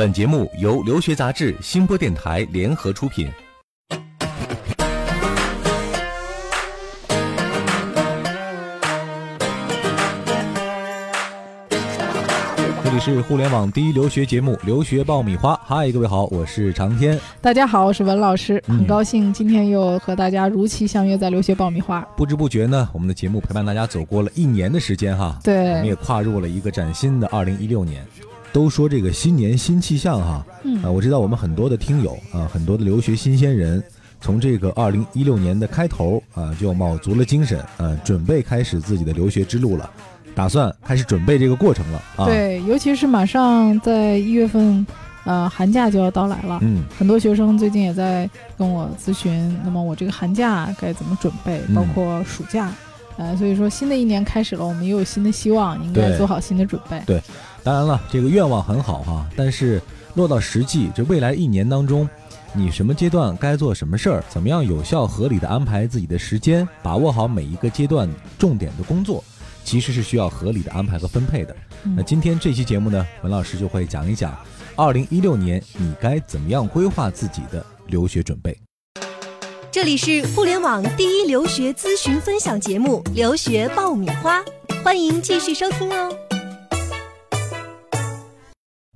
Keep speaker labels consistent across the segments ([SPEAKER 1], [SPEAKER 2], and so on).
[SPEAKER 1] 本节目由留学杂志、新播电台联合出品。这里是互联网第一留学节目《留学爆米花》。嗨，各位好，我是长天。
[SPEAKER 2] 大家好，我是文老师，
[SPEAKER 1] 嗯
[SPEAKER 2] 很高兴今天又和大家如期相约在留学爆米花。
[SPEAKER 1] 不知不觉呢，我们的节目陪伴大家走过了一年的时间哈。对我们，也跨入了一个崭新的二零一六年。都说这个新年新气象哈，
[SPEAKER 2] 嗯
[SPEAKER 1] 啊，我知道我们很多的听友啊，很多的留学新鲜人，从这个二零一六年的开头啊，就卯足了精神，啊，准备开始自己的留学之路了，打算开始准备这个过程了啊。，
[SPEAKER 2] 对，尤其是马上在一月份，呃，寒假就要到来了。
[SPEAKER 1] 嗯，
[SPEAKER 2] 很多学生最近也在跟我咨询，那么我这个寒假该怎么准备，
[SPEAKER 1] 嗯
[SPEAKER 2] 包括暑假，呃，所以说新的一年开始了，我们又有新的希望，应该做好新的准备。
[SPEAKER 1] 当然了，这个愿望很好哈，但是落到实际，这未来一年当中，你什么阶段该做什么事儿，怎么样有效合理的安排自己的时间，把握好每一个阶段重点的工作，其实是需要合理的安排和分配的。
[SPEAKER 2] 嗯
[SPEAKER 1] 那今天这期节目呢，文老师就会讲一讲，二零一六年你该怎么样规划自己的留学准备。
[SPEAKER 3] 这里是互联网第一留学咨询分享节目《留学爆米花》，欢迎继续收听哦。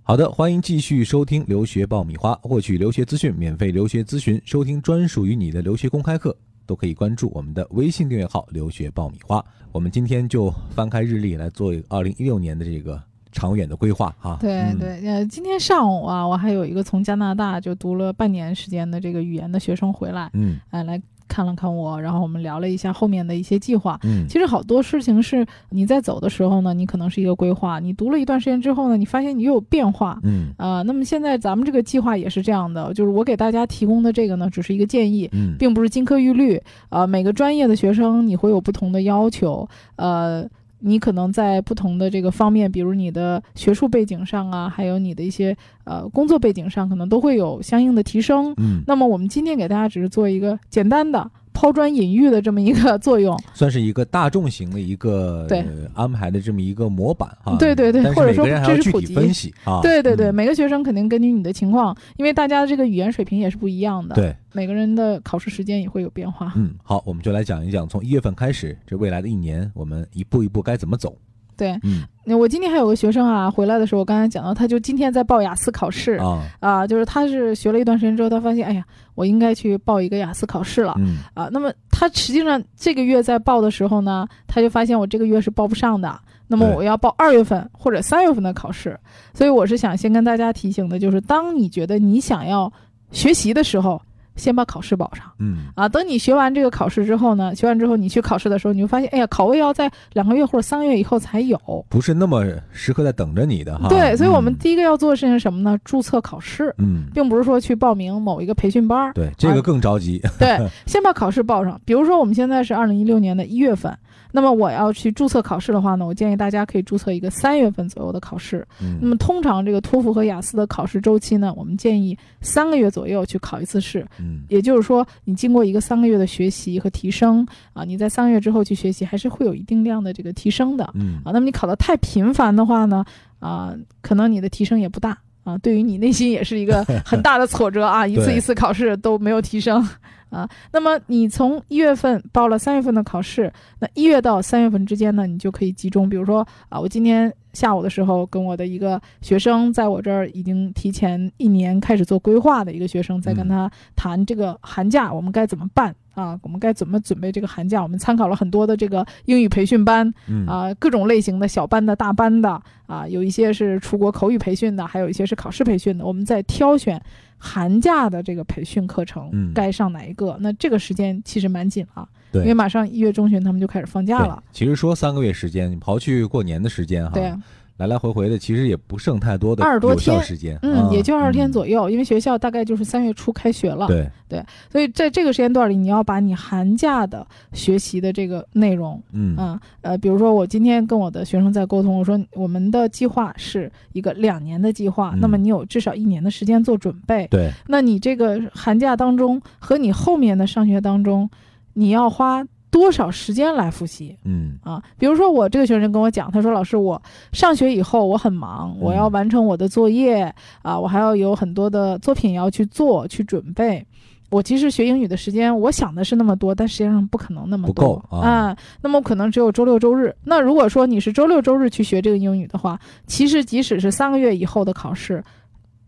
[SPEAKER 1] 好的，欢迎继续收听留学爆米花，获取留学资讯、免费留学咨询、收听专属于你的留学公开课，都可以关注我们的微信订阅号“留学爆米花”。我们今天就翻开日历来做一个二零一六年的这个长远的规划哈。
[SPEAKER 2] 对
[SPEAKER 1] 嗯，
[SPEAKER 2] 对，呃，今天上午啊，我还有一个从加拿大就读了半年时间的这个语言的学生回来，
[SPEAKER 1] 嗯
[SPEAKER 2] 哎，来看了看我，然后我们聊了一下后面的一些计划。
[SPEAKER 1] 嗯，
[SPEAKER 2] 其实好多事情是你在走的时候呢，你可能是一个规划，你读了一段时间之后呢，你发现你又有变化。
[SPEAKER 1] 嗯
[SPEAKER 2] 啊、那么现在咱们这个计划也是这样的，就是我给大家提供的这个呢，只是一个建议，
[SPEAKER 1] 嗯
[SPEAKER 2] 并不是金科玉律。呃，每个专业的学生你会有不同的要求，呃，你可能在不同的这个方面，比如你的学术背景上啊，还有你的一些呃工作背景上，可能都会有相应的提升。
[SPEAKER 1] 嗯，
[SPEAKER 2] 那么我们今天给大家只是做一个简单的抛砖引玉的这么一个 作用。
[SPEAKER 1] 算是一个大众型的一个
[SPEAKER 2] 对
[SPEAKER 1] 呃安排的这么一个模板哈。
[SPEAKER 2] 对对对或者说
[SPEAKER 1] 个人还要具体分析啊。
[SPEAKER 2] 对对对，
[SPEAKER 1] 嗯
[SPEAKER 2] 每个学生肯定根据你的情况，因为大家的这个语言水平也是不一样的，，
[SPEAKER 1] 对，
[SPEAKER 2] 每个人的考试时间也会有变化。
[SPEAKER 1] 嗯，好，我们就来讲一讲从一月份开始，这未来的一年，我们一步一步该怎么走。
[SPEAKER 2] 对，
[SPEAKER 1] 嗯。
[SPEAKER 2] 那我今天还有个学生啊，回来的时候，我刚才讲到，他就今天在报雅思考试。
[SPEAKER 1] 啊，
[SPEAKER 2] 啊，就是他是学了一段时间之后，他发现，哎呀，我应该去报一个雅思考试了。
[SPEAKER 1] 嗯。
[SPEAKER 2] 啊，那么他实际上这个月在报的时候呢，他就发现我这个月是报不上的，那么我要报二月份或者三月份的考试，所以我是想先跟大家提醒的，就是当你觉得你想要学习的时候，先把考试报上
[SPEAKER 1] 嗯
[SPEAKER 2] 啊。等你学完这个考试之后呢，学完之后你去考试的时候，你会发现，哎呀，考位要在两个月或者三个月以后才有。
[SPEAKER 1] 不是那么时刻在等着你的哈。
[SPEAKER 2] 对，所以我们
[SPEAKER 1] 嗯
[SPEAKER 2] 第一个要做的事情是什么呢？注册考试，
[SPEAKER 1] 嗯，
[SPEAKER 2] 并不是说去报名某一个培训班儿。
[SPEAKER 1] 对，这个更着急。
[SPEAKER 2] 对，先把考试报上。比如说，我们现在是二零一六年的一月份，那么我要去注册考试的话呢，我建议大家可以注册一个三月份左右的考试。那
[SPEAKER 1] 嗯
[SPEAKER 2] 么通常这个托福和雅思的考试周期呢，我们建议三个月左右去考一次试。
[SPEAKER 1] 嗯
[SPEAKER 2] 也就是说，你经过一个三个月的学习和提升啊，你在三个月之后去学习，还是会有一定量的这个提升的。
[SPEAKER 1] 嗯
[SPEAKER 2] 啊，那么你考得太频繁的话呢，啊，可能你的提升也不大啊，对于你内心也是一个 很大的挫折啊，一次一次考试都没有提升啊。那么你从一月份报了三月份的考试，那一月到三月份之间呢，你就可以集中，比如说啊，我今天下午的时候跟我的一个学生，在我这儿已经提前一年开始做规划的一个学生，在跟
[SPEAKER 1] 嗯
[SPEAKER 2] 他谈这个寒假我们该怎么办。啊，我们该怎么准备这个寒假？我们参考了很多的这个英语培训班，
[SPEAKER 1] 嗯
[SPEAKER 2] 啊、各种类型的小班的、大班的啊，有一些是出国口语培训的，还有一些是考试培训的。我们在挑选寒假的这个培训课程，
[SPEAKER 1] 嗯
[SPEAKER 2] 该上哪一个？那这个时间其实蛮紧啊，
[SPEAKER 1] 对
[SPEAKER 2] 因为马上一月中旬他们就开始放假了。
[SPEAKER 1] 其实说三个月时间，你刨去过年的时间哈，
[SPEAKER 2] 对，
[SPEAKER 1] 来来回回的，其实也不剩太多的
[SPEAKER 2] 二十多
[SPEAKER 1] 有效
[SPEAKER 2] 天
[SPEAKER 1] 时间，
[SPEAKER 2] 嗯，
[SPEAKER 1] 啊
[SPEAKER 2] 也就二十天
[SPEAKER 1] 嗯
[SPEAKER 2] 左右，因为学校大概就是三月初开学了。
[SPEAKER 1] 对对，
[SPEAKER 2] 所以在这个时间段里，你要把你寒假的学习的这个内容
[SPEAKER 1] 嗯
[SPEAKER 2] 啊，呃，比如说我今天跟我的学生在沟通，我说我们的计划是一个两年的计划，
[SPEAKER 1] 嗯
[SPEAKER 2] 那么你有至少一年的时间做准备。
[SPEAKER 1] 对，
[SPEAKER 2] 那你这个寒假当中和你后面的上学当中，你要花多少时间来复习
[SPEAKER 1] 嗯
[SPEAKER 2] 啊？比如说我这个学生跟我讲，他说老师，我上学以后我很忙，我要完成我的作业啊，我还要有很多的作品要去做去准备。我其实学英语的时间，我想的是那么多，但实际上不可能那么
[SPEAKER 1] 不
[SPEAKER 2] 多
[SPEAKER 1] 够啊
[SPEAKER 2] 那么可能只有周六周日。那如果说你是周六周日去学这个英语的话，其实即使是三个月以后的考试，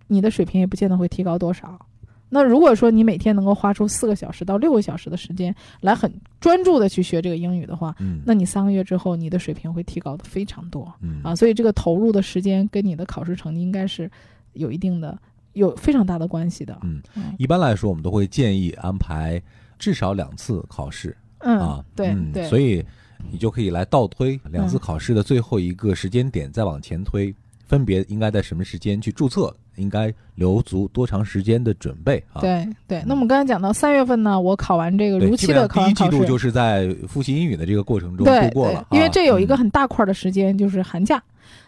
[SPEAKER 2] 你的水平也不见得会提高多少。那如果说你每天能够花出四个小时到六个小时的时间来很专注的去学这个英语的话，
[SPEAKER 1] 嗯
[SPEAKER 2] 那你三个月之后你的水平会提高的非常多
[SPEAKER 1] 嗯
[SPEAKER 2] 啊。所以这个投入的时间跟你的考试成绩应该是有一定的、有非常大的关系的。
[SPEAKER 1] 嗯
[SPEAKER 2] 嗯
[SPEAKER 1] 一般来说，我们都会建议安排至少两次考试
[SPEAKER 2] 嗯
[SPEAKER 1] 啊，
[SPEAKER 2] 对
[SPEAKER 1] 嗯
[SPEAKER 2] 对，
[SPEAKER 1] 所以你就可以来倒推两次
[SPEAKER 2] 嗯
[SPEAKER 1] 考试的最后一个时间点，再往前推，分别应该在什么时间去注册，应该留足多长时间的准备啊？
[SPEAKER 2] 对对。那我们刚才讲到三月份呢，我考完这个，如期的考完考试，
[SPEAKER 1] 度就是在复习英语的这个过程中度过了，，
[SPEAKER 2] 因为
[SPEAKER 1] 啊
[SPEAKER 2] 这有一个
[SPEAKER 1] 嗯
[SPEAKER 2] 很大块的时间就是寒假。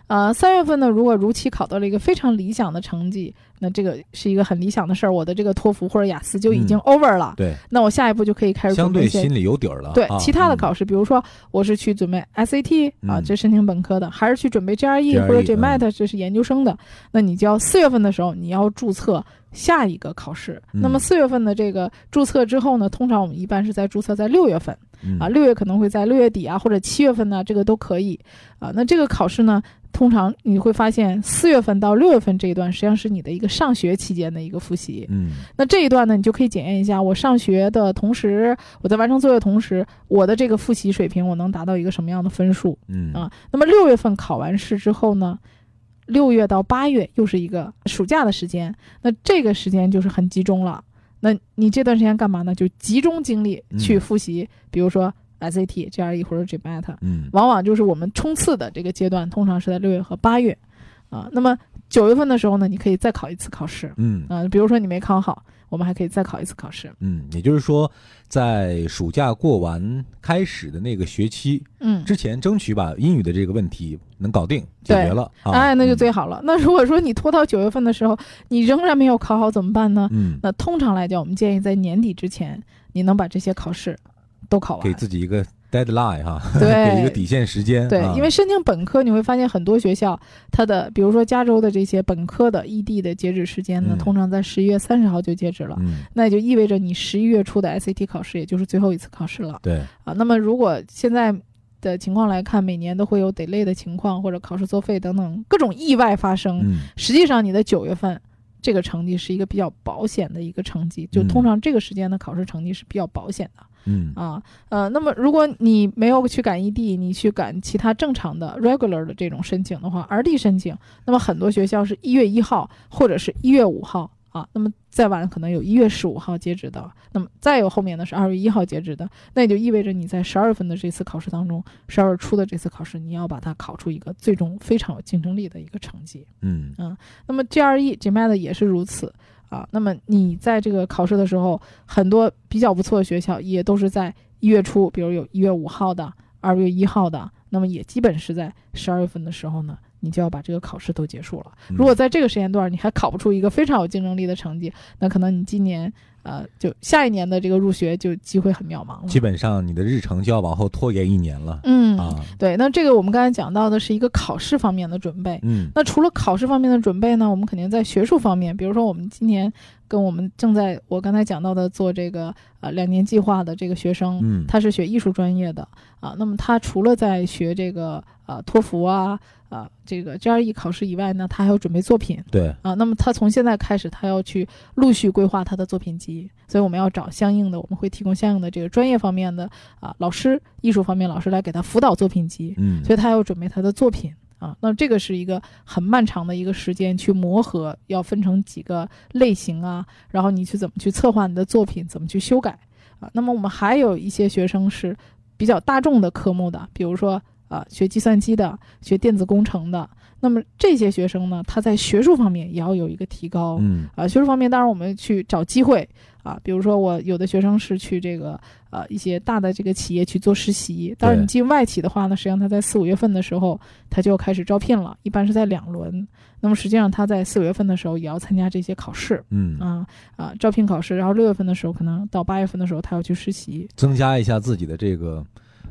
[SPEAKER 2] 呃，三月份呢，如果如期考到了一个非常理想的成绩，那这个是一个很理想的事儿，我的这个托福或者雅思就已经
[SPEAKER 1] 嗯
[SPEAKER 2] over 了。
[SPEAKER 1] 对
[SPEAKER 2] 那我下一步就可以开始
[SPEAKER 1] 相
[SPEAKER 2] 准备
[SPEAKER 1] 心里有底儿了。
[SPEAKER 2] 对其他的考试，比如说我是去准备 SAT 啊，
[SPEAKER 1] 嗯
[SPEAKER 2] 这申请本科的，还是去准备 GRE 或者
[SPEAKER 1] 嗯
[SPEAKER 2] GMAT，这是研究生的，那你就要四月份的时候你要注册下一个考试。
[SPEAKER 1] 嗯
[SPEAKER 2] 那么四月份的这个注册之后呢，通常我们一般是在注册在六月份
[SPEAKER 1] 嗯
[SPEAKER 2] 啊，六月可能会在六月底啊或者七月份呢，这个都可以啊。那这个考试呢，通常你会发现四月份到六月份这一段实际上是你的一个上学期间的一个复习。
[SPEAKER 1] 嗯
[SPEAKER 2] 那这一段呢，你就可以检验一下，我上学的同时，我在完成作业的同时，我的这个复习水平，我能达到一个什么样的分数
[SPEAKER 1] 嗯
[SPEAKER 2] 啊？那么六月份考完试之后呢，六月到八月又是一个暑假的时间，那这个时间就是很集中了。那你这段时间干嘛呢？就集中精力去复习，比如说 SAT、GRE 或者 GMAT，
[SPEAKER 1] 嗯
[SPEAKER 2] 往往就是我们冲刺的这个阶段，通常是在六月和八月，啊，那么九月份的时候呢，你可以再考一次考试，
[SPEAKER 1] 嗯
[SPEAKER 2] 啊，比如说你没考好，我们还可以再考一次考试。
[SPEAKER 1] 嗯，也就是说，在暑假过完开始的那个学期
[SPEAKER 2] 嗯，
[SPEAKER 1] 之前，争取把英语的这个问题能搞定解决了啊。
[SPEAKER 2] 哎，那就
[SPEAKER 1] 嗯
[SPEAKER 2] 最好了。那如果说你拖到九月份的时候，你仍然没有考好怎么办呢？
[SPEAKER 1] 嗯，
[SPEAKER 2] 那通常来讲，我们建议在年底之前，你能把这些考试都考完给。
[SPEAKER 1] 自己一个 deadline 哈，
[SPEAKER 2] 对
[SPEAKER 1] 给一个底线时间。
[SPEAKER 2] 对
[SPEAKER 1] 啊，
[SPEAKER 2] 因为申请本科，你会发现很多学校，它的比如说加州的这些本科的 ED 的截止时间呢，
[SPEAKER 1] 嗯
[SPEAKER 2] 通常在十一月三十号就截止了。
[SPEAKER 1] 嗯，
[SPEAKER 2] 那也就意味着你十一月初的 SAT 考试，也就是最后一次考试了
[SPEAKER 1] 对，
[SPEAKER 2] 啊。那么如果现在的情况来看，每年都会有 delay 的情况，或者考试作废等等各种意外发生。
[SPEAKER 1] 嗯
[SPEAKER 2] 实际上，你的九月份这个成绩是一个比较保险的一个成绩，就
[SPEAKER 1] 嗯
[SPEAKER 2] 通常这个时间的考试成绩是比较保险的
[SPEAKER 1] 嗯
[SPEAKER 2] 啊。呃，那么如果你没有去赶异地你去赶其他正常的 regular 的这种申请的话，RD 申请，那么很多学校是一月一号或者是一月五号啊，那么再晚可能有一月十五号截止的，那么再有后面呢是二月一号截止的，那也就意味着你在十二月份的这次考试当中，十二月初的这次考试，你要把它考出一个最终非常有竞争力的一个成绩。
[SPEAKER 1] 嗯
[SPEAKER 2] 那么 GRE、GMAT 也是如此啊。那么你在这个考试的时候，很多比较不错的学校也都是在一月初，比如有一月五号的、二月一号的，那么也基本是在十二月份的时候呢，你就要把这个考试都结束了。
[SPEAKER 1] 嗯
[SPEAKER 2] 如果在这个时间段你还考不出一个非常有竞争力的成绩，那可能你今年呃就下一年的这个入学就机会很渺茫了。
[SPEAKER 1] 基本上你的日程就要往后拖延一年了
[SPEAKER 2] 嗯，
[SPEAKER 1] 啊。
[SPEAKER 2] 对。那这个我们刚才讲到的是一个考试方面的准备。
[SPEAKER 1] 嗯
[SPEAKER 2] 那除了考试方面的准备呢，我们肯定在学术方面，比如说我们今年跟我们正在我刚才讲到的做这个呃两年计划的这个学生，
[SPEAKER 1] 嗯，
[SPEAKER 2] 他是学艺术专业的啊，那么他除了在学这个呃托福啊啊这个 GRE 考试以外呢，他还要准备作品
[SPEAKER 1] 对，
[SPEAKER 2] 啊，那么他从现在开始，他要去陆续规划他的作品集，所以我们要找相应的，我们会提供相应的这个专业方面的啊老师，艺术方面老师来给他辅导作品集，
[SPEAKER 1] 嗯
[SPEAKER 2] 所以他要准备他的作品啊。那这个是一个很漫长的一个时间去磨合，要分成几个类型啊，然后你去怎么去策划你的作品，怎么去修改啊。那么我们还有一些学生是比较大众的科目的，比如说啊学计算机的、学电子工程的，那么这些学生呢，他在学术方面也要有一个提高。
[SPEAKER 1] 嗯
[SPEAKER 2] 啊，学术方面当然我们去找机会啊，比如说我有的学生是去这个呃一些大的这个企业去做实习，但
[SPEAKER 1] 是
[SPEAKER 2] 你进外企的话呢，实际上他在四五月份的时候他就开始招聘了，一般是在两轮。那么实际上他在四五月份的时候也要参加这些考试
[SPEAKER 1] 嗯，
[SPEAKER 2] 啊啊招聘考试，然后六月份的时候可能到八月份的时候他要去实习。
[SPEAKER 1] 增加一下自己的这个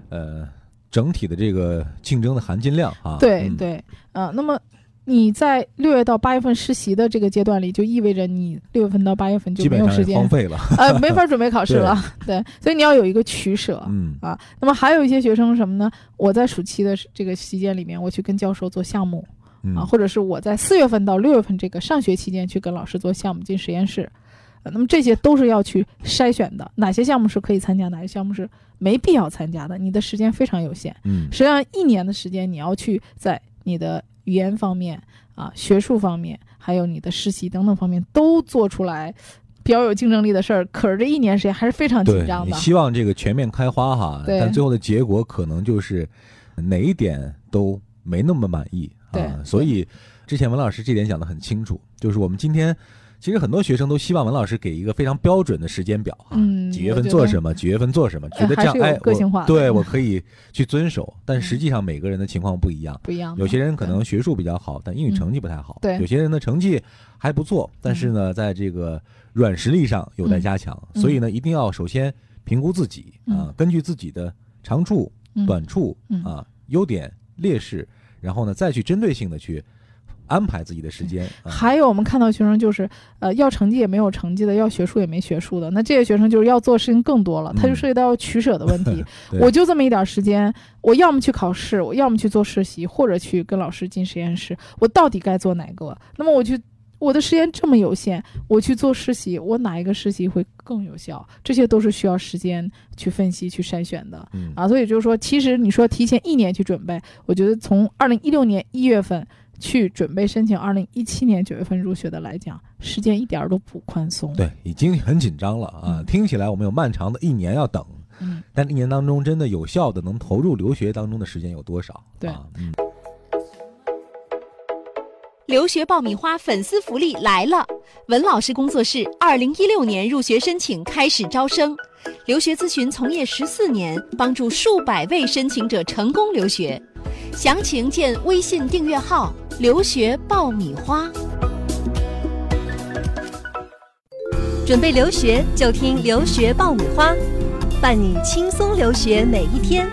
[SPEAKER 1] 呃整体的这个竞争的含金量啊。嗯，
[SPEAKER 2] 对对，呃，那么你在六月到八月份实习的这个阶段里，就意味着你六月份到八月份就没有时间
[SPEAKER 1] 荒废了。
[SPEAKER 2] 呃，没法准备考试了。对，所以你要有一个取舍。
[SPEAKER 1] 嗯
[SPEAKER 2] 啊，那么还有一些学生什么呢？我在暑期的这个期间里面，我去跟教授做项目
[SPEAKER 1] 嗯
[SPEAKER 2] 啊，或者是我在四月份到六月份这个上学期间去跟老师做项目进实验室，呃那么这些都是要去筛选的，哪些项目是可以参加，哪些项目是没必要参加的。你的时间非常有限，
[SPEAKER 1] 嗯
[SPEAKER 2] 实际上一年的时间，你要去在你的语言方面啊、学术方面，还有你的实习等等方面都做出来。比较有竞争力的事儿，可是这一年时间还是非常紧，张的。
[SPEAKER 1] 你希望这个全面开花哈，但最后的结果可能就是哪一点都没那么满意
[SPEAKER 2] 对
[SPEAKER 1] 啊。所以之前文老师这点讲的很清楚，就是我们今天其实很多学生都希望文老师给一个非常标准的时间表啊，
[SPEAKER 2] 嗯
[SPEAKER 1] 几月份做什么，几月份做什么，觉得这样哎，对
[SPEAKER 2] 嗯
[SPEAKER 1] 我可以去遵守。但实际上每个人的情况不一样。
[SPEAKER 2] 不一样。
[SPEAKER 1] 有些人可能学术比较好，但英语成绩不太好。
[SPEAKER 2] 对
[SPEAKER 1] 有些人的成绩还不错，但是呢，在这个软实力上有待加强。
[SPEAKER 2] 嗯
[SPEAKER 1] 所以呢，一定要首先评估自己啊
[SPEAKER 2] 嗯，
[SPEAKER 1] 根据自己的长处、
[SPEAKER 2] 嗯
[SPEAKER 1] 短处
[SPEAKER 2] 嗯
[SPEAKER 1] 啊、优点、劣势，然后呢，再去针对性的去安排自己的时间。啊
[SPEAKER 2] 还有我们看到学生就是，呃，要成绩也没有成绩的，要学术也没学术的，那这些学生就是要做事情更多了，他就
[SPEAKER 1] 嗯
[SPEAKER 2] 涉及到取舍的问题。
[SPEAKER 1] 对
[SPEAKER 2] 我就这么一点时间，我要么去考试，我要么去做实习，或者去跟老师进实验室，我到底该做哪个？那么我去。我的时间这么有限，我去做实习，我哪一个实习会更有效？这些都是需要时间去分析、去筛选的。
[SPEAKER 1] 嗯
[SPEAKER 2] 啊，所以就是说，其实你说提前一年去准备，我觉得从二零一六年一月份去准备申请二零一七年九月份入学的来讲，时间一点儿都不宽松。，
[SPEAKER 1] 对，已经很紧张了啊！
[SPEAKER 2] 嗯
[SPEAKER 1] 听起来我们有漫长的一年要等，
[SPEAKER 2] 嗯，
[SPEAKER 1] 但一年当中真的有效的能投入留学当中的时间有多少？
[SPEAKER 2] 对
[SPEAKER 1] 啊，嗯。
[SPEAKER 3] 留学爆米花粉丝福利来了！文老师工作室二零一六年入学申请开始招生，留学咨询从业十四年，帮助数百位申请者成功留学。详情见微信订阅号“留学爆米花”。准备留学就听留学爆米花，伴你轻松留学每一天。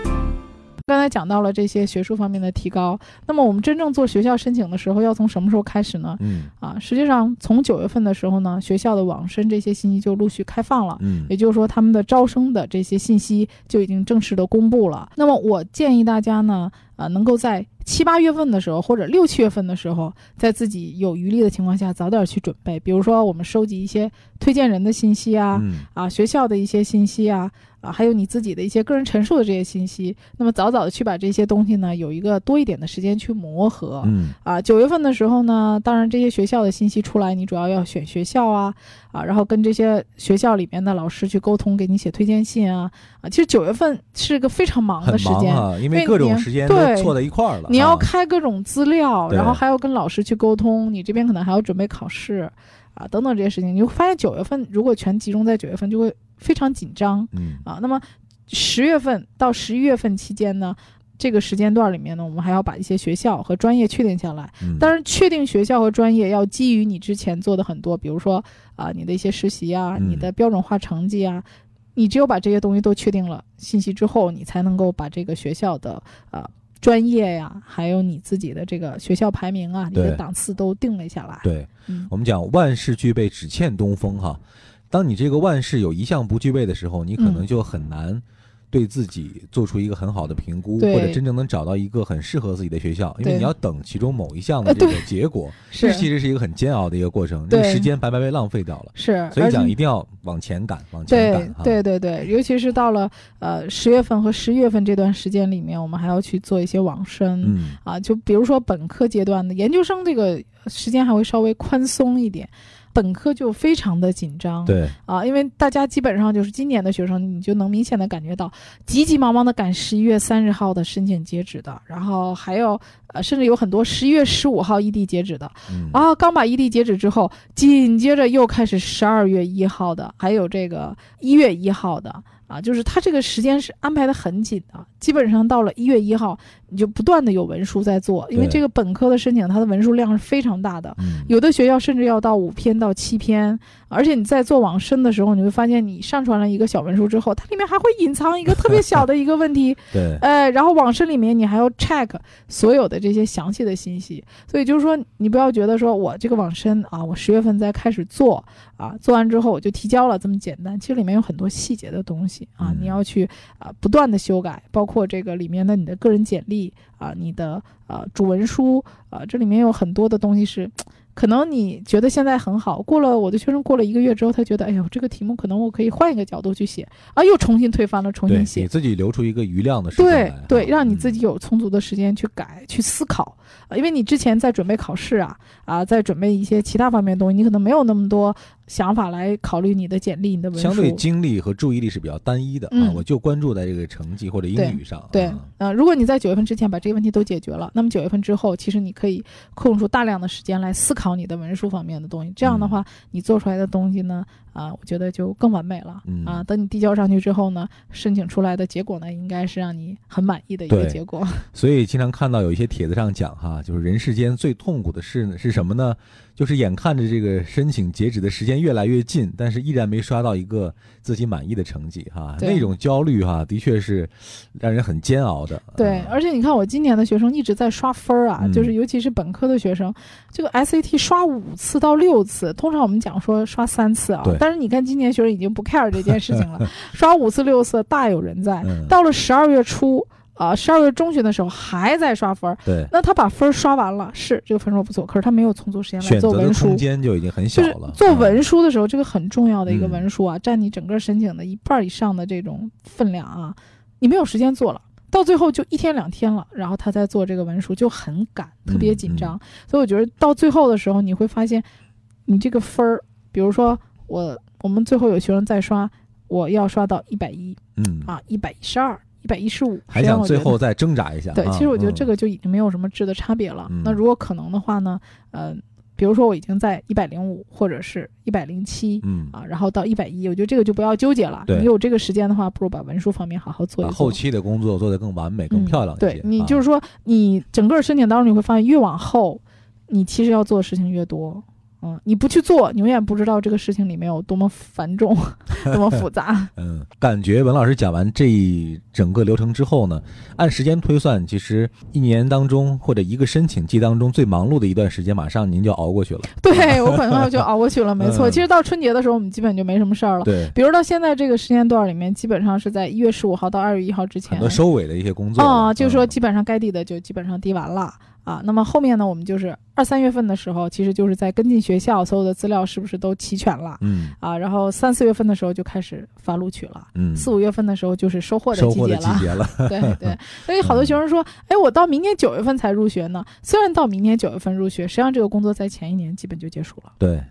[SPEAKER 2] 刚才讲到了这些学术方面的提高，那么我们真正做学校申请的时候，要从什么时候开始呢？
[SPEAKER 1] 嗯
[SPEAKER 2] 啊，实际上从九月份的时候呢，学校的网申这些信息就陆续开放了。
[SPEAKER 1] 嗯
[SPEAKER 2] 也就是说，他们的招生的这些信息就已经正式的公布了。那么，我建议大家呢，啊，能够在七八月份的时候，或者六七月份的时候，在自己有余力的情况下，早点去准备。比如说，我们收集一些推荐人的信息啊，
[SPEAKER 1] 嗯
[SPEAKER 2] 啊，学校的一些信息啊，啊，还有你自己的一些个人陈述的这些信息。那么，早早的去把这些东西呢，有一个多一点的时间去磨合。
[SPEAKER 1] 嗯
[SPEAKER 2] 啊，九月份的时候呢，当然这些学校的信息出来，你主要要选学校啊，啊，然后跟这些学校里面的老师去沟通，给你写推荐信啊，啊，其实九月份是个非常忙的时间，
[SPEAKER 1] 因
[SPEAKER 2] 因为
[SPEAKER 1] 为各种
[SPEAKER 2] 你
[SPEAKER 1] 时间都
[SPEAKER 2] 对
[SPEAKER 1] 错在一块儿了。
[SPEAKER 2] 你要
[SPEAKER 1] 啊
[SPEAKER 2] 开各种资料，
[SPEAKER 1] 对
[SPEAKER 2] 然后还要跟老师去沟通，你这边可能还要准备考试，啊，等等这些事情，你会发现九月份如果全集中在九月份，就会非常紧张
[SPEAKER 1] 嗯
[SPEAKER 2] 啊。那么十月份到十一月份期间呢？这个时间段里面呢，我们还要把一些学校和专业确定下来。
[SPEAKER 1] 嗯，
[SPEAKER 2] 当然，确定学校和专业要基于你之前做的很多，比如说啊、你的一些实习啊，
[SPEAKER 1] 嗯
[SPEAKER 2] 你的标准化成绩啊，你只有把这些东西都确定了信息之后，你才能够把这个学校的啊、专业呀，还有你自己的这个学校排名啊，你的档次都定了下来。
[SPEAKER 1] 对
[SPEAKER 2] 嗯
[SPEAKER 1] 我们讲万事俱备，只欠东风哈。当你这个万事有一项不具备的时候，你可能
[SPEAKER 2] 嗯
[SPEAKER 1] 就很难对自己做出一个很好的评估，或者真正能找到一个很适合自己的学校，因为你要等其中某一项的
[SPEAKER 2] 呃
[SPEAKER 1] 这个结果，
[SPEAKER 2] 是
[SPEAKER 1] 这其实是一个很煎熬的一个过程，这个时间白白被浪费掉了。
[SPEAKER 2] 是，
[SPEAKER 1] 所以讲一定要往前赶，往前赶哈。
[SPEAKER 2] 对对对，尤其是到了呃十月份和十一月份这段时间里面，我们还要去做一些网申。
[SPEAKER 1] 嗯
[SPEAKER 2] 啊，就比如说本科阶段的研究生，这个时间还会稍微宽松一点，本科就非常的紧张。
[SPEAKER 1] 对，
[SPEAKER 2] 啊，因为大家基本上就是今年的学生，你就能明显的感觉到急急忙忙的赶十一月三十号的申请截止的，然后还有呃，甚至有很多十一月十五号异地截止的
[SPEAKER 1] 嗯，
[SPEAKER 2] 啊，刚把异地截止之后，紧接着又开始十二月一号的，还有这个一月一号的。啊，就是他这个时间是安排的很紧的，基本上到了一月一号，你就不断的有文书在做，因为这个本科的申请，它的文书量是非常大的，
[SPEAKER 1] 嗯，
[SPEAKER 2] 有的学校甚至要到五篇到七篇，而且你在做网申的时候，你会发现你上传了一个小文书之后，它里面还会隐藏一个特别小的一个问题，
[SPEAKER 1] 对，
[SPEAKER 2] 呃，然后网申里面你还要 check 所有的这些详细的信息，所以就是说你不要觉得说我这个网申啊，我十月份再开始做啊，做完之后我就提交了这么简单，其实里面有很多细节的东西啊，
[SPEAKER 1] 嗯
[SPEAKER 2] 你要去啊不断的修改，包括这个里面的你的个人简历啊，你的呃主文书啊，这里面有很多的东西是。可能你觉得现在很好，过了我的学生过了一个月之后，他觉得，哎呦，这个题目可能我可以换一个角度去写啊，又重新推翻了，重，新写
[SPEAKER 1] 给，自己留出一个余量的时间
[SPEAKER 2] 对对，让你自己有充足的时间去改、去思考，啊，因为你之前在准备考试啊，啊，在准备一些其他方面的东西，你可能没有那么多想法来考虑你的简历、你的文书。
[SPEAKER 1] 相对精力和注意力是比较单一的啊，
[SPEAKER 2] 嗯
[SPEAKER 1] 我就关注在这个成绩或者英语上。
[SPEAKER 2] 对
[SPEAKER 1] 啊，
[SPEAKER 2] 呃，如果你在九月份之前把这些问题都解决了，那么九月份之后，其实你可以空出大量的时间来思考你的文书方面的东西。这样的
[SPEAKER 1] 嗯
[SPEAKER 2] 话，你做出来的东西呢，啊，我觉得就更完美了。
[SPEAKER 1] 嗯
[SPEAKER 2] 啊，等你递交上去之后呢，申请出来的结果呢，应该是让你很满意的一个结果。
[SPEAKER 1] 所以经常看到有一些帖子上讲哈，就是人世间最痛苦的事呢是什么呢？就是眼看着这个申请截止的时间越来越近，但是依然没刷到一个自己满意的成绩哈，
[SPEAKER 2] 对
[SPEAKER 1] 那种焦虑哈，的确是让人很煎熬的。
[SPEAKER 2] 对，
[SPEAKER 1] 嗯
[SPEAKER 2] 而且你看，我今年的学生一直在刷分儿啊，
[SPEAKER 1] 嗯
[SPEAKER 2] 就是尤其是本科的学生，这个 SAT 刷五次到六次，通常我们讲说刷三次啊，但是你看今年学生已经不 care 这件事情了，刷五次六次大有人在。
[SPEAKER 1] 嗯
[SPEAKER 2] 到了十二月初啊，十二月中旬的时候还在刷分儿，
[SPEAKER 1] 对
[SPEAKER 2] 那他把分儿刷完了，是这个分数不错，可是他没有充足时间来
[SPEAKER 1] 选择的
[SPEAKER 2] 做文书
[SPEAKER 1] 空。间就已经很小
[SPEAKER 2] 就是
[SPEAKER 1] 了。
[SPEAKER 2] 做
[SPEAKER 1] 嗯
[SPEAKER 2] 文书的时候，这个很重要的一个
[SPEAKER 1] 嗯
[SPEAKER 2] 文书啊，占你整个申请的一半以上的这种分量啊，你没有时间做了。到最后就一天两天了，然后他再做这个文书就很赶，特别紧张。所以我觉得到最后的时候，你会发现，你这个分儿，比如说我我们最后有学生在刷，我要刷到一百一
[SPEAKER 1] 嗯，
[SPEAKER 2] 啊，一百一十二，一百一十五，
[SPEAKER 1] 还想最后再挣扎一下。
[SPEAKER 2] 对，
[SPEAKER 1] 啊
[SPEAKER 2] 其实我觉得
[SPEAKER 1] 嗯
[SPEAKER 2] 这个就已经没有什么质的差别了。
[SPEAKER 1] 嗯
[SPEAKER 2] 那如果可能的话呢，呃，比如说我已经在一百零五或者是一百零七
[SPEAKER 1] 嗯，
[SPEAKER 2] 啊，然后到一百一，我觉得这个就不要纠结了。你有这个时间的话，不如把文书方面好好做一做。
[SPEAKER 1] 把后期的工作做得更完美、更
[SPEAKER 2] 嗯
[SPEAKER 1] 漂亮一些。
[SPEAKER 2] 对你
[SPEAKER 1] 啊
[SPEAKER 2] 就是说，你整个申请当中你会发现，越往后，你其实要做的事情越多。嗯，你不去做，你永远不知道这个事情里面有多么繁重，多么复杂。
[SPEAKER 1] 嗯，感觉文老师讲完这一整个流程之后呢，按时间推算，其实一年当中或者一个申请季当中最忙碌的一段时间，马上您就熬过去了。
[SPEAKER 2] 对我可能就熬过去了，没错。
[SPEAKER 1] 嗯
[SPEAKER 2] 其实到春节的时候，我们基本就没什么事儿了。
[SPEAKER 1] 对，
[SPEAKER 2] 比如到现在这个时间段里面，基本上是在一月十五号到二月一号之前
[SPEAKER 1] 很多收尾的一些工作
[SPEAKER 2] 啊、
[SPEAKER 1] 了
[SPEAKER 2] 就是说
[SPEAKER 1] 嗯
[SPEAKER 2] 基本上该递的就基本上递完了啊。那么后面呢，我们就是二三月份的时候，其实就是在跟进学校所有的资料是不是都齐全了
[SPEAKER 1] 嗯
[SPEAKER 2] 啊。然后三四月份的时候就开始发录取了，
[SPEAKER 1] 嗯，
[SPEAKER 2] 四五月份的时候就是收获的
[SPEAKER 1] 收获的
[SPEAKER 2] 季节了。
[SPEAKER 1] 节了。
[SPEAKER 2] 对对，所以好多学生说，哎，我到明年九月份才入学呢。虽然到明年九月份入学，实际上这个工作在前一年基本就结束了。
[SPEAKER 1] 对，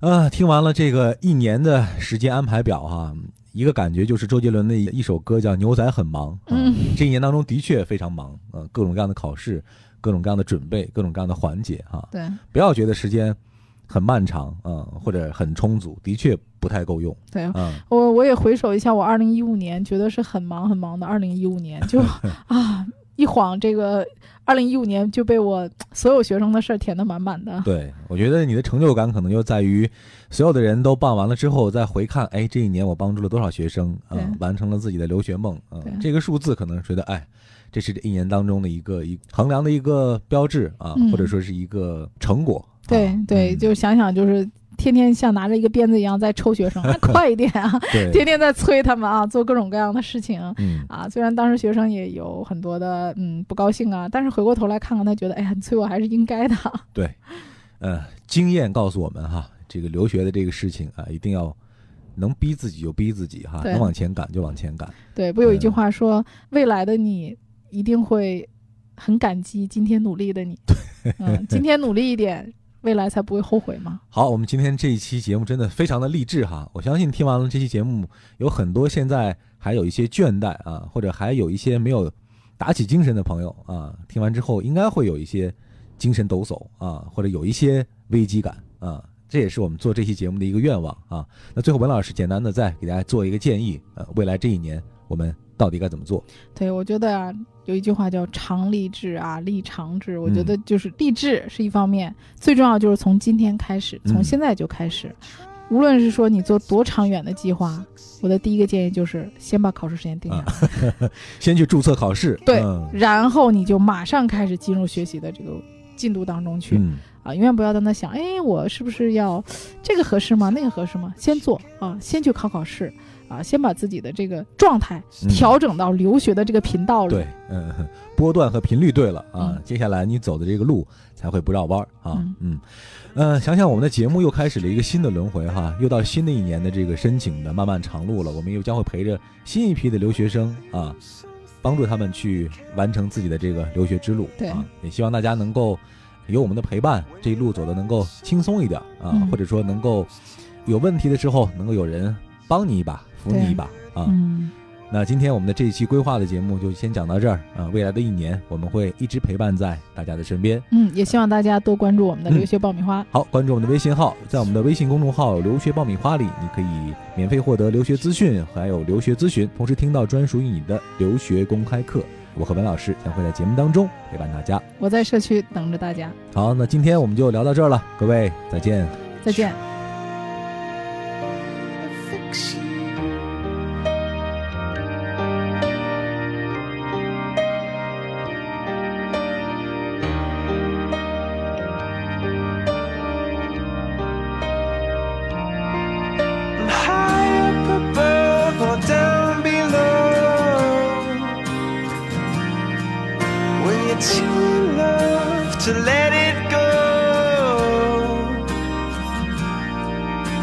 [SPEAKER 1] 啊，听完了这个一年的时间安排表哈、一个感觉就是周杰伦的一首歌叫《牛仔很忙》啊，
[SPEAKER 2] 嗯
[SPEAKER 1] 这一年当中的确非常忙，呃，各种各样的考试，各种各样的准备，各种各样的环节哈、
[SPEAKER 2] 对。
[SPEAKER 1] 不要觉得时间很漫长啊、或者很充足，的确不太够用。
[SPEAKER 2] 对，
[SPEAKER 1] 嗯、
[SPEAKER 2] 我我也回首一下我二零一五年，觉得是很忙很忙的二零一五年，就 啊一晃这个二零一五年就被我所有学生的事儿填得满满的。
[SPEAKER 1] 对，我觉得你的成就感可能就在于，所有的人都办完了之后，再回看，哎，这一年我帮助了多少学生啊、
[SPEAKER 2] 对。
[SPEAKER 1] 完成了自己的留学梦啊、
[SPEAKER 2] 对。
[SPEAKER 1] 这个数字可能觉得，哎，这是这一年当中的一个一衡量的一个标志啊，
[SPEAKER 2] 嗯
[SPEAKER 1] 或者说是一个成果。
[SPEAKER 2] 对
[SPEAKER 1] 啊
[SPEAKER 2] 对，
[SPEAKER 1] 嗯
[SPEAKER 2] 就想想就是天天像拿着一个鞭子一样在抽学生，啊、快一点啊！
[SPEAKER 1] 对，
[SPEAKER 2] 天天在催他们啊，做各种各样的事情。
[SPEAKER 1] 嗯，
[SPEAKER 2] 啊，虽然当时学生也有很多的嗯不高兴啊，但是回过头来看看，他觉得哎呀，你催我还是应该的。
[SPEAKER 1] 对，呃，经验告诉我们哈，这个留学的这个事情啊，一定要能逼自己就逼自己哈，能往前赶就往前赶。
[SPEAKER 2] 对，不有一句
[SPEAKER 1] 嗯
[SPEAKER 2] 话说，未来的你一定会很感激今天努力的你。嗯，今天努力一点，未来才不会后悔嘛。
[SPEAKER 1] 好，我们今天这一期节目真的非常的励志哈！我相信听完了这期节目，有很多现在还有一些倦怠啊，或者还有一些没有打起精神的朋友啊，听完之后应该会有一些精神抖擞啊，或者有一些危机感啊。这也是我们做这期节目的一个愿望啊。那最后，文老师简单的再给大家做一个建议，呃，未来这一年我们到底该怎么做？
[SPEAKER 2] 对，我觉得啊，有一句话叫“常立志啊，立长志”。我觉得就是立志是一方面，最重要就是从今天开始，从现在就开始。无论是说你做多长远的计划，我的第一个建议就是先把考试时间定下来，
[SPEAKER 1] 先去注册考试，
[SPEAKER 2] 对，然后你就马上开始进入学习的这个进度当中去。啊，永远不要在那想，哎，我是不是要这个合适吗？那个合适吗？先做啊，先去考考试啊，先把自己的这个状态调整到留学的这个频道里。
[SPEAKER 1] 对，嗯，波段和频率对了啊，接下来你走的这个路才会不绕弯啊。嗯，嗯，想想我们的节目又开始了一个新的轮回哈，又到新的一年的这个申请的漫漫长路了。我们又将会陪着新一批的留学生啊，帮助他们去完成自己的这个留学之路。
[SPEAKER 2] 对，
[SPEAKER 1] 也希望大家能够。有我们的陪伴，这一路走的能够轻松一点啊，或者说能够有问题的时候能够有人帮你一把，扶你一把啊。那今天我们的这一期规划的节目就先讲到这儿啊。未来的一年，我们会一直陪伴在大家的身边。
[SPEAKER 2] 嗯，也希望大家多关注我们的留学爆米花。
[SPEAKER 1] 好，关注我们的微信号，在我们的微信公众号“留学爆米花”里，你可以免费获得留学资讯，还有留学咨询，同时听到专属于你的留学公开课。我和文老师将会在节目当中陪伴大家。
[SPEAKER 2] 我在社区等着大家。
[SPEAKER 1] 好，那今天我们就聊到这儿了，各位再见。
[SPEAKER 2] 再见。
[SPEAKER 4] that you love to let it go.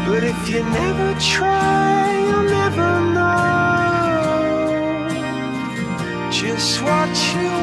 [SPEAKER 4] But if you never try, you'll never know just what you